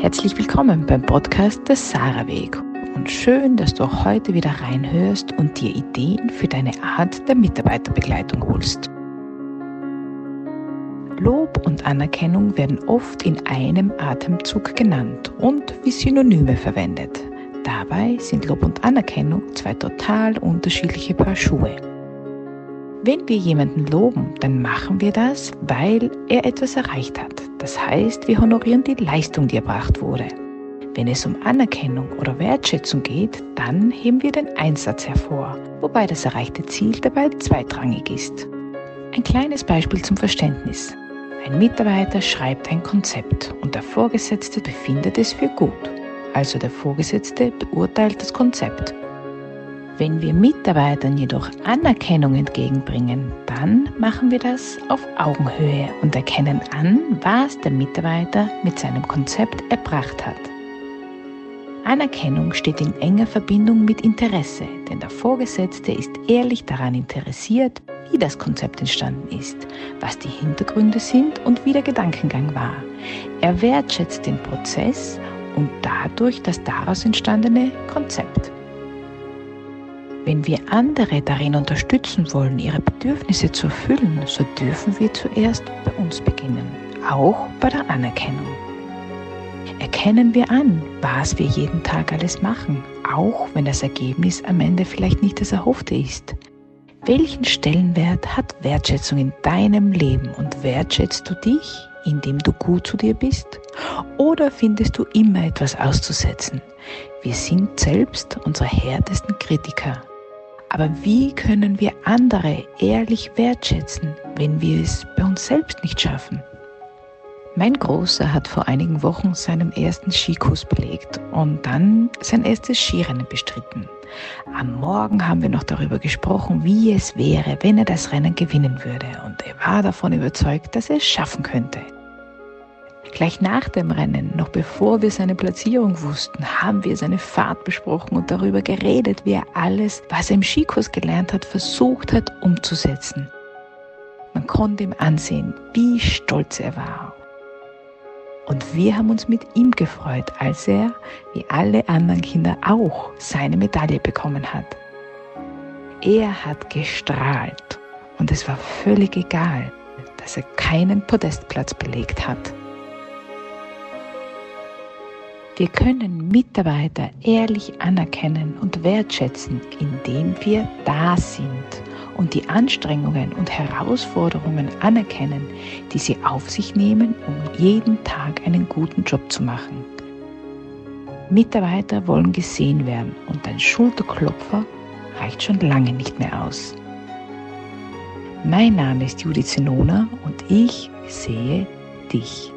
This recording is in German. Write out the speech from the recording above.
Herzlich willkommen beim Podcast des Sarah Weg und schön, dass du auch heute wieder reinhörst und dir Ideen für deine Art der Mitarbeiterbegleitung holst. Lob und Anerkennung werden oft in einem Atemzug genannt und wie Synonyme verwendet. Dabei sind Lob und Anerkennung zwei total unterschiedliche Paar Schuhe. Wenn wir jemanden loben, dann machen wir das, weil er etwas erreicht hat. Das heißt, wir honorieren die Leistung, die erbracht wurde. Wenn es um Anerkennung oder Wertschätzung geht, dann heben wir den Einsatz hervor, wobei das erreichte Ziel dabei zweitrangig ist. Ein kleines Beispiel zum Verständnis. Ein Mitarbeiter schreibt ein Konzept und der Vorgesetzte befindet es für gut. Also der Vorgesetzte beurteilt das Konzept wenn wir Mitarbeitern jedoch Anerkennung entgegenbringen, dann machen wir das auf Augenhöhe und erkennen an, was der Mitarbeiter mit seinem Konzept erbracht hat. Anerkennung steht in enger Verbindung mit Interesse, denn der Vorgesetzte ist ehrlich daran interessiert, wie das Konzept entstanden ist, was die Hintergründe sind und wie der Gedankengang war. Er wertschätzt den Prozess und dadurch das daraus entstandene Konzept. Wenn wir andere darin unterstützen wollen, ihre Bedürfnisse zu erfüllen, so dürfen wir zuerst bei uns beginnen, auch bei der Anerkennung. Erkennen wir an, was wir jeden Tag alles machen, auch wenn das Ergebnis am Ende vielleicht nicht das Erhoffte ist. Welchen Stellenwert hat Wertschätzung in deinem Leben und wertschätzt du dich, indem du gut zu dir bist? Oder findest du immer etwas auszusetzen? Wir sind selbst unsere härtesten Kritiker. Aber wie können wir andere ehrlich wertschätzen, wenn wir es bei uns selbst nicht schaffen? Mein Großer hat vor einigen Wochen seinen ersten Skikurs belegt und dann sein erstes Skirennen bestritten. Am Morgen haben wir noch darüber gesprochen, wie es wäre, wenn er das Rennen gewinnen würde und er war davon überzeugt, dass er es schaffen könnte. Gleich nach dem Rennen, noch bevor wir seine Platzierung wussten, haben wir seine Fahrt besprochen und darüber geredet, wie er alles, was er im Skikurs gelernt hat, versucht hat umzusetzen. Man konnte ihm ansehen, wie stolz er war. Und wir haben uns mit ihm gefreut, als er, wie alle anderen Kinder auch, seine Medaille bekommen hat. Er hat gestrahlt und es war völlig egal, dass er keinen Podestplatz belegt hat. Wir können Mitarbeiter ehrlich anerkennen und wertschätzen, indem wir da sind und die Anstrengungen und Herausforderungen anerkennen, die sie auf sich nehmen, um jeden Tag einen guten Job zu machen. Mitarbeiter wollen gesehen werden und ein Schulterklopfer reicht schon lange nicht mehr aus. Mein Name ist Judith Zenona und ich sehe dich.